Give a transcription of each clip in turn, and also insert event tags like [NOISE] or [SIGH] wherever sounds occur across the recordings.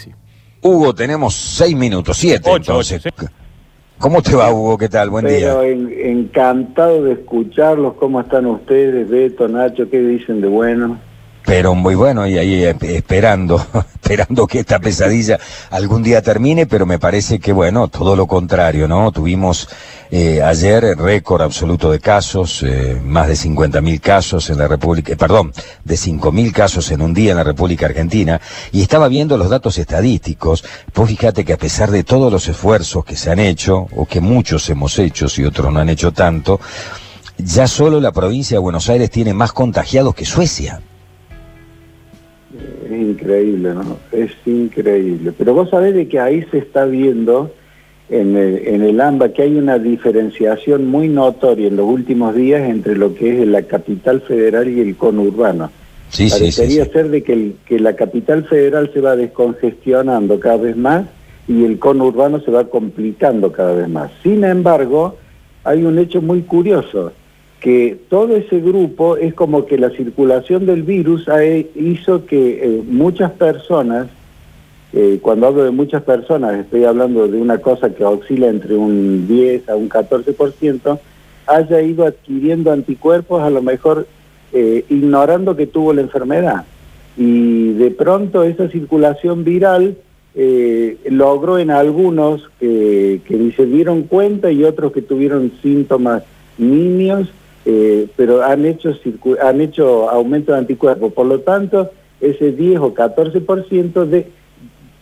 sí. Hugo, tenemos seis minutos, siete Ocho, entonces. ocho, sí. ¿Cómo te va, Hugo? ¿Qué tal? Buen Pero día. en- encantado de escucharlos. ¿Cómo están ustedes, Beto, Nacho? ¿Qué dicen de bueno? Pero muy bueno, y ahí eh, esperando, [LAUGHS] esperando que esta pesadilla algún día termine, pero me parece que, bueno, todo lo contrario, ¿no? Tuvimos eh, ayer récord absoluto de casos, eh, más de 50.000 casos en la República, eh, perdón, de 5.000 casos en un día en la República Argentina, y estaba viendo los datos estadísticos, pues fíjate que a pesar de todos los esfuerzos que se han hecho, o que muchos hemos hecho, si otros no han hecho tanto, ya solo la provincia de Buenos Aires tiene más contagiados que Suecia. Es increíble, ¿no? Es increíble. Pero vos sabés de que ahí se está viendo en el, en el AMBA que hay una diferenciación muy notoria en los últimos días entre lo que es la capital federal y el conurbano. Sí, sí, sí, Parecería sí. ser de que, el- que la capital federal se va descongestionando cada vez más y el conurbano se va complicando cada vez más. Sin embargo, hay un hecho muy curioso, que todo ese grupo es como que la circulación del virus hizo que eh, muchas personas, eh, cuando hablo de muchas personas, estoy hablando de una cosa que oscila entre un 10 a un 14%, haya ido adquiriendo anticuerpos a lo mejor eh, ignorando que tuvo la enfermedad. Y de pronto esa circulación viral logró en algunos que, que se dieron cuenta y otros que tuvieron síntomas nimios, eh, pero han hecho, han hecho aumento de anticuerpos. Por lo tanto, ese 10 o 14% de,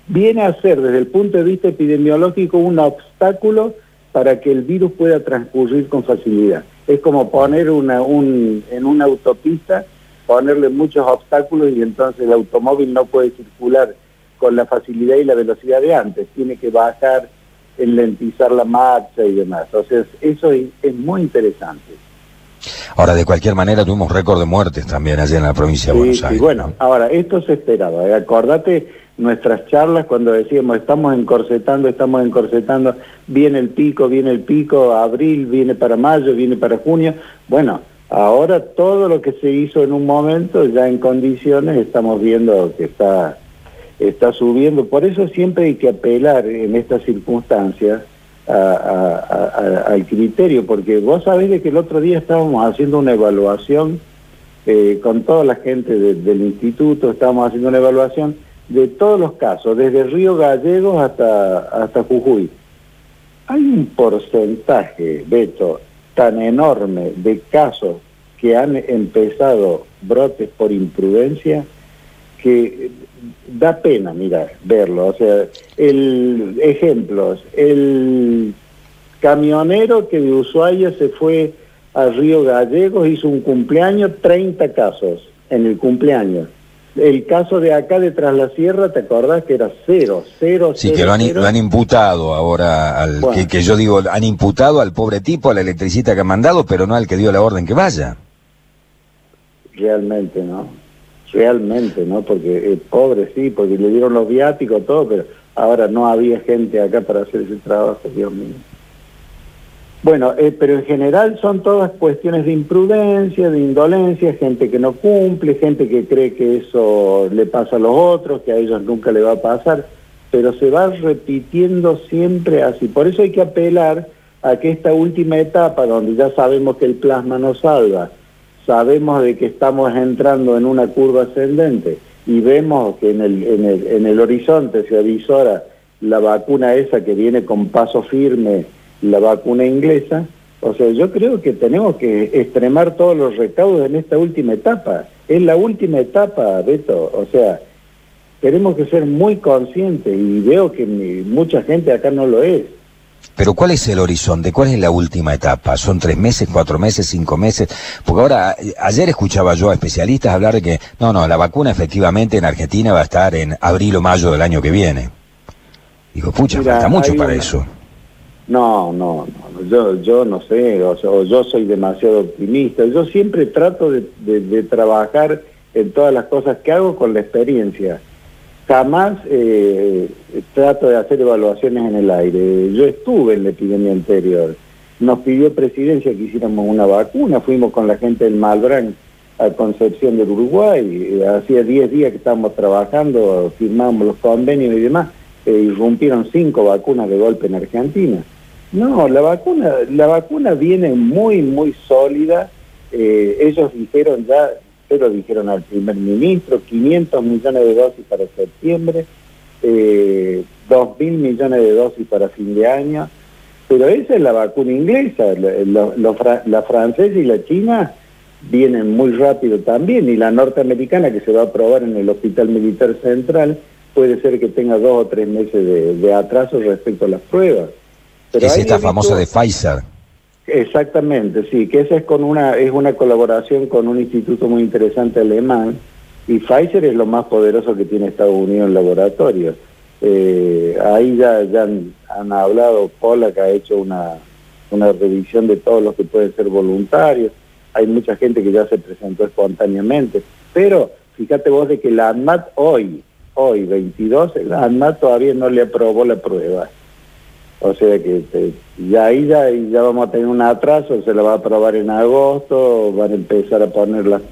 viene a ser desde el punto de vista epidemiológico un obstáculo para que el virus pueda transcurrir con facilidad. Es como poner una, un, en una autopista, ponerle muchos obstáculos y entonces el automóvil no puede circular con la facilidad y la velocidad de antes, tiene que bajar, enlentizar la marcha y demás. Sea, eso es, es muy interesante. Ahora, de cualquier manera, tuvimos récord de muertes también allá en la provincia de Sí, Buenos Aires. bueno, ¿no? ahora, esto se esperaba. ¿eh? Acordate nuestras charlas cuando decíamos estamos encorsetando, estamos encorsetando, viene el pico, viene el pico, abril, viene para mayo, viene para junio. Bueno, ahora todo lo que se hizo en un momento, ya en condiciones, estamos viendo que está, está subiendo. Por eso siempre hay que apelar en estas circunstancias a- a- al criterio, porque vos sabés de que el otro día estábamos haciendo una evaluación eh, con toda la gente de- del instituto, estábamos haciendo una evaluación de todos los casos, desde Río Gallegos hasta, hasta Jujuy. Hay un porcentaje, Beto, tan enorme de casos que han empezado brotes por imprudencia que da pena, mira, verlo. O sea, el ejemplos, el camionero que de Ushuaia se fue a Río Gallegos hizo un cumpleaños, 30 casos en el cumpleaños. El caso de acá de Tras la Sierra, ¿te acordás que era cero, cero, Sí, cero, que lo han, cero? lo han imputado ahora, al Bueno. que, que yo digo, han imputado al pobre tipo, al electricista que ha mandado, pero no al que dio la orden que vaya. Realmente, ¿no? Realmente, ¿no? Porque eh, pobre sí, porque le dieron los viáticos, todo, pero ahora no había gente acá para hacer ese trabajo, Dios mío. Bueno, eh, pero en general son todas cuestiones de imprudencia, de indolencia, gente que no cumple, gente que cree que eso le pasa a los otros, que a ellos nunca le va a pasar, pero se va repitiendo siempre así. Por eso hay que apelar a que esta última etapa, donde ya sabemos que el plasma no salva, sabemos de que estamos entrando en una curva ascendente y vemos que en el, en el, en el horizonte se avisora la vacuna esa que viene con paso firme, la vacuna inglesa, o sea, yo creo que tenemos que extremar todos los recaudos en esta última etapa. Es la última etapa, Beto, o sea, tenemos que ser muy conscientes y veo que mucha gente acá no lo es. Pero ¿cuál es el horizonte? ¿Cuál es la última etapa? ¿Son tres meses, cuatro meses, cinco meses? Porque ahora, eh, ayer escuchaba yo a especialistas hablar de que, no, no, la vacuna efectivamente en Argentina va a estar en abril o mayo del año que viene. Digo, pucha, Mira, falta mucho para una- eso. No, no, no, yo, yo no sé, o, sea, yo soy demasiado optimista. Yo siempre trato de, de- de trabajar en todas las cosas que hago con la experiencia. Jamás eh, trato de hacer evaluaciones en el aire. Yo estuve en la epidemia anterior. Nos pidió presidencia que hiciéramos una vacuna, fuimos con la gente del Malbrán a Concepción del Uruguay. Hacía 10 días que estábamos trabajando, firmamos los convenios y demás, e irrumpieron cinco vacunas de golpe en Argentina. No, la vacuna, la vacuna viene muy, muy sólida. Eh, ellos dijeron ya, pero dijeron al primer ministro, 500 millones de dosis para septiembre, eh, 2 mil millones de dosis para fin de año. Pero esa es la vacuna inglesa, la francesa y la china vienen muy rápido también, y la norteamericana que se va a probar en el Hospital Militar Central puede ser que tenga dos o tres meses de, atraso respecto a las pruebas. es esta famosa de Pfizer. Exactamente, sí, que esa es con una es una colaboración con un instituto muy interesante alemán y Pfizer es lo más poderoso que tiene Estados Unidos en laboratorio. Eh, ahí ya, ya han, hablado, Pola que ha hecho una, una revisión de todos los que pueden ser voluntarios hay mucha gente que ya se presentó espontáneamente, pero fíjate vos de que la ANMAT hoy, hoy 22, la ANMAT todavía no le aprobó la prueba. O sea que ya ahí ya, ya, vamos a tener un atraso, se la va a aprobar en agosto, van a empezar a poner las,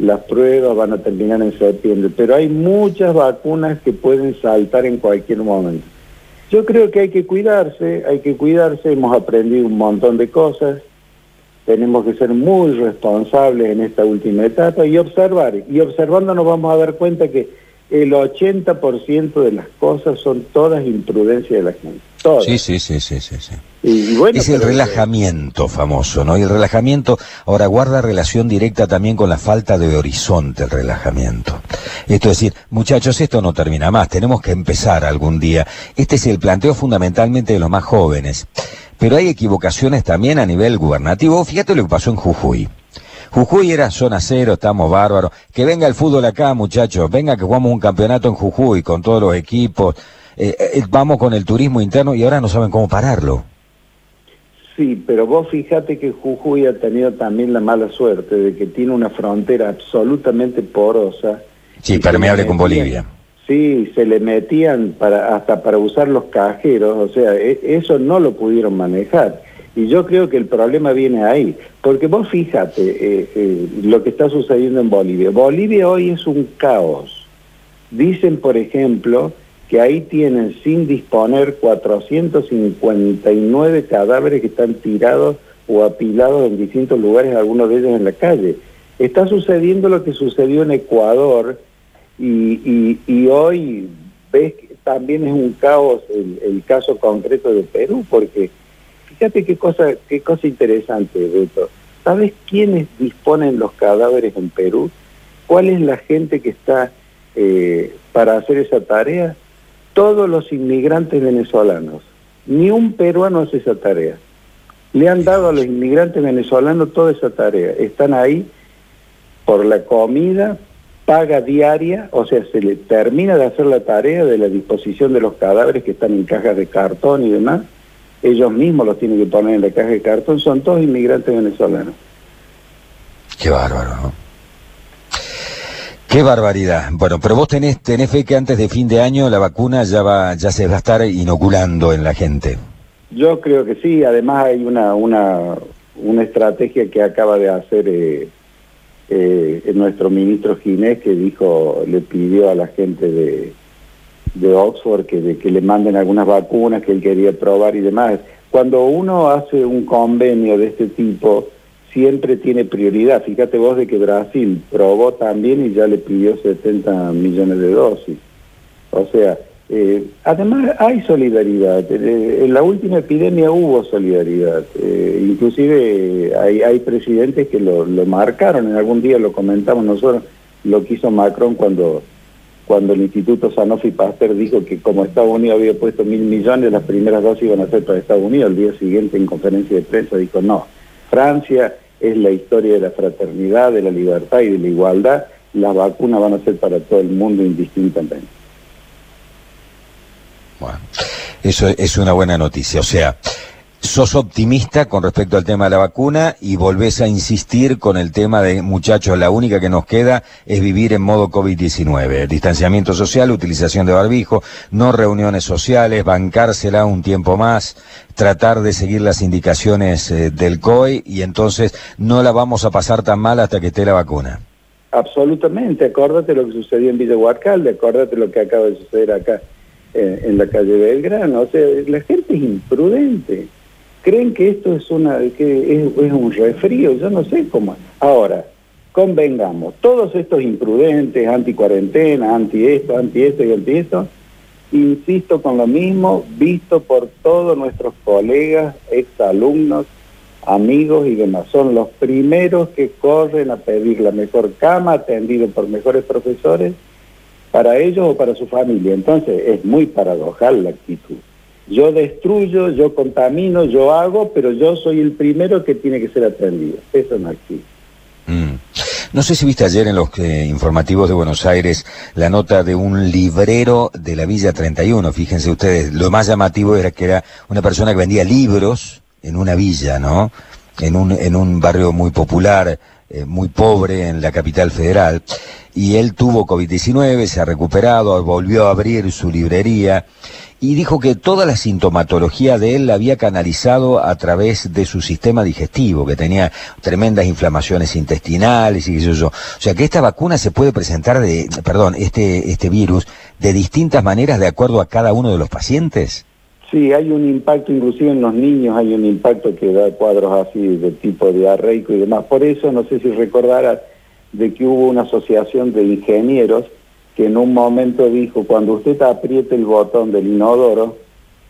las pruebas, van a terminar en septiembre, pero hay muchas vacunas que pueden saltar en cualquier momento. Yo creo que hay que cuidarse, hay que cuidarse, hemos aprendido un montón de cosas, tenemos que ser muy responsables en esta última etapa y observar. Y observando nos vamos a dar cuenta que el 80% de las cosas son todas imprudencia de la gente. Todas. Sí, sí, sí, sí, sí. es el relajamiento famoso, ¿no? Y el relajamiento ahora guarda relación directa también con la falta de horizonte, el relajamiento. Esto es decir, muchachos, esto no termina más, tenemos que empezar algún día. Este es el planteo fundamentalmente de los más jóvenes. Pero hay equivocaciones también a nivel gubernativo. Fíjate lo que pasó en Jujuy. Jujuy era zona cero, estamos bárbaros. Que venga el fútbol acá, muchachos. Venga que jugamos un campeonato en Jujuy con todos los equipos. Eh, eh, vamos con el turismo interno y ahora no saben cómo pararlo. Sí, pero vos fíjate que Jujuy ha tenido también la mala suerte de que tiene una frontera absolutamente porosa. Sí, permeable con Bolivia. Sí, se le metían para, hasta para usar los cajeros, o sea, e, eso no lo pudieron manejar. Y yo creo que el problema viene ahí, porque vos fíjate eh, eh, lo que está sucediendo en Bolivia. Bolivia hoy es un caos. Dicen, por ejemplo, que ahí tienen sin disponer 459 cadáveres que están tirados o apilados en distintos lugares, algunos de ellos en la calle. Está sucediendo lo que sucedió en Ecuador, y, y, hoy ves que también es un caos el, caso concreto de Perú, porque fíjate qué cosa, qué cosa interesante, Beto. ¿Sabes quiénes disponen los cadáveres en Perú? ¿Cuál es la gente que está eh, para hacer esa tarea? Todos los inmigrantes venezolanos. Ni un peruano hace esa tarea. Le han dado a los inmigrantes venezolanos toda esa tarea. Están ahí por la comida, paga diaria, o sea, se le termina de hacer la tarea de la disposición de los cadáveres que están en cajas de cartón y demás, ellos mismos los tienen que poner en la caja de cartón, son todos inmigrantes venezolanos. Qué bárbaro, ¿no? Qué barbaridad. Bueno, pero vos tenés, tenés fe que antes de fin de año la vacuna ya va, ya se va a estar inoculando en la gente. Yo creo que sí, además hay una, una, una estrategia que acaba de hacer eh, eh, nuestro ministro Ginés que dijo, le pidió a la gente de, de Oxford que, que le manden algunas vacunas que él quería probar y demás. Cuando uno hace un convenio de este tipo, siempre tiene prioridad. Fíjate vos de que Brasil probó también y ya le pidió 70 millones de dosis. O sea, eh, además hay solidaridad. Eh, en la última epidemia hubo solidaridad. Eh, inclusive hay, hay presidentes que lo, lo, marcaron. En algún día lo comentamos nosotros. Lo que hizo Macron cuando, cuando el Instituto Sanofi Pasteur dijo que como Estados Unidos había puesto mil millones, las primeras dosis iban a ser para Estados Unidos. El día siguiente en conferencia de prensa dijo no. Francia es la historia de la fraternidad, de la libertad y de la igualdad. Las vacunas van a ser para todo el mundo indistintamente. Bueno, eso es una buena noticia. O sea, sos optimista con respecto al tema de la vacuna y volvés a insistir con el tema de, muchachos, la única que nos queda es vivir en modo COVID-19. Distanciamiento social, utilización de barbijo, no reuniones sociales, bancársela un tiempo más, tratar de seguir las indicaciones eh, del COE y entonces no la vamos a pasar tan mal hasta que esté la vacuna. Absolutamente, acuérdate lo que sucedió en Villa Huarcalde, acuérdate lo que acaba de suceder acá eh, en la calle Belgrano. O sea, la gente es imprudente. Creen que esto es una que es, un resfrío, yo no sé cómo. Ahora, convengamos, todos estos imprudentes, anti cuarentena, anti esto, anti esto y anti esto, insisto con lo mismo, visto por todos nuestros colegas, exalumnos, amigos y demás. Son los primeros que corren a pedir la mejor cama, atendido por mejores profesores, para ellos o para su familia. Entonces es muy paradojal la actitud. Yo destruyo, yo contamino, yo hago, pero yo soy el primero que tiene que ser atendido. Eso no existe. Mm. No sé si viste ayer en los eh, informativos de Buenos Aires la nota de un librero de la Villa 31. Fíjense ustedes, lo más llamativo era que era una persona que vendía libros en una villa, ¿no? En un, en un barrio muy popular, eh, muy pobre en la capital federal. Y él tuvo COVID-19, se ha recuperado, volvió a abrir su librería y dijo que toda la sintomatología de él la había canalizado a través de su sistema digestivo, que tenía tremendas inflamaciones intestinales y yo. O sea que esta vacuna se puede presentar de, perdón, este, este virus de distintas maneras de acuerdo a cada uno de los pacientes. Sí, hay un impacto, inclusive en los niños hay un impacto que da cuadros así de tipo diarreico y demás. Por eso, no sé si recordarás de que hubo una asociación de ingenieros que en un momento dijo, cuando usted apriete el botón del inodoro,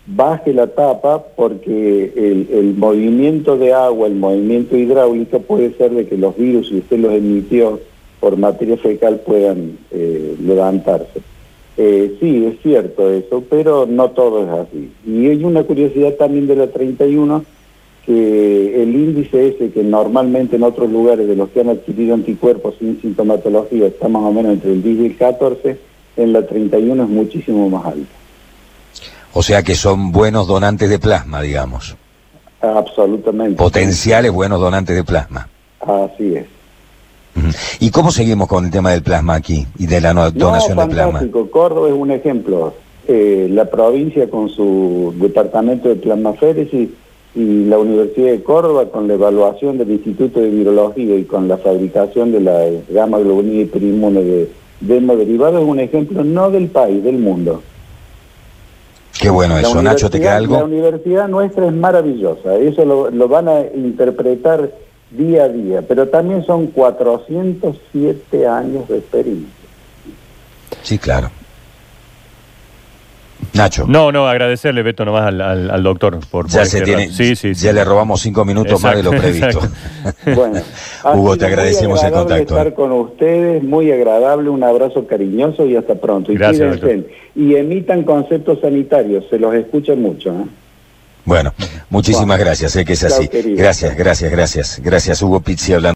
baje la tapa porque el, movimiento de agua, el movimiento hidráulico puede ser de que los virus, si usted los emitió por materia fecal, puedan eh, levantarse. Eh, sí, es cierto eso, pero no todo es así. Y hay una curiosidad también de la 31, que el índice ese que normalmente en otros lugares de los que han adquirido anticuerpos sin sintomatología está más o menos entre el 10 y el 14, en la 31 es muchísimo más alto. O sea que son buenos donantes de plasma, digamos. Absolutamente. Potenciales buenos donantes de plasma. Así es. ¿Y cómo seguimos con el tema del plasma aquí y de la donación de plasma? Córdoba es un ejemplo. Eh, la provincia con su departamento de plasmaféresis y la Universidad de Córdoba con la evaluación del Instituto de Virología y con la fabricación de la gama globulina hiperinmune de derivado es un ejemplo no del país, del mundo. Qué bueno eso, Nacho, ¿te queda algo? La universidad nuestra es maravillosa, eso lo, lo van a interpretar día a día, pero también son 407 años de experiencia. Sí, claro. Nacho. No, no, agradecerle, Beto, nomás al, al, doctor por, ya se tiene, sí, sí, Ya le robamos cinco minutos más de lo previsto. [LAUGHS] bueno, Hugo, te agradecemos el contacto. estar con ustedes, muy agradable, un abrazo cariñoso y hasta pronto. Y Gracias, y emitan conceptos sanitarios, se los escucha mucho. ¿eh? Bueno, muchísimas gracias, sé que es así. gracias, gracias, gracias. Gracias, Hugo Pizzi hablando.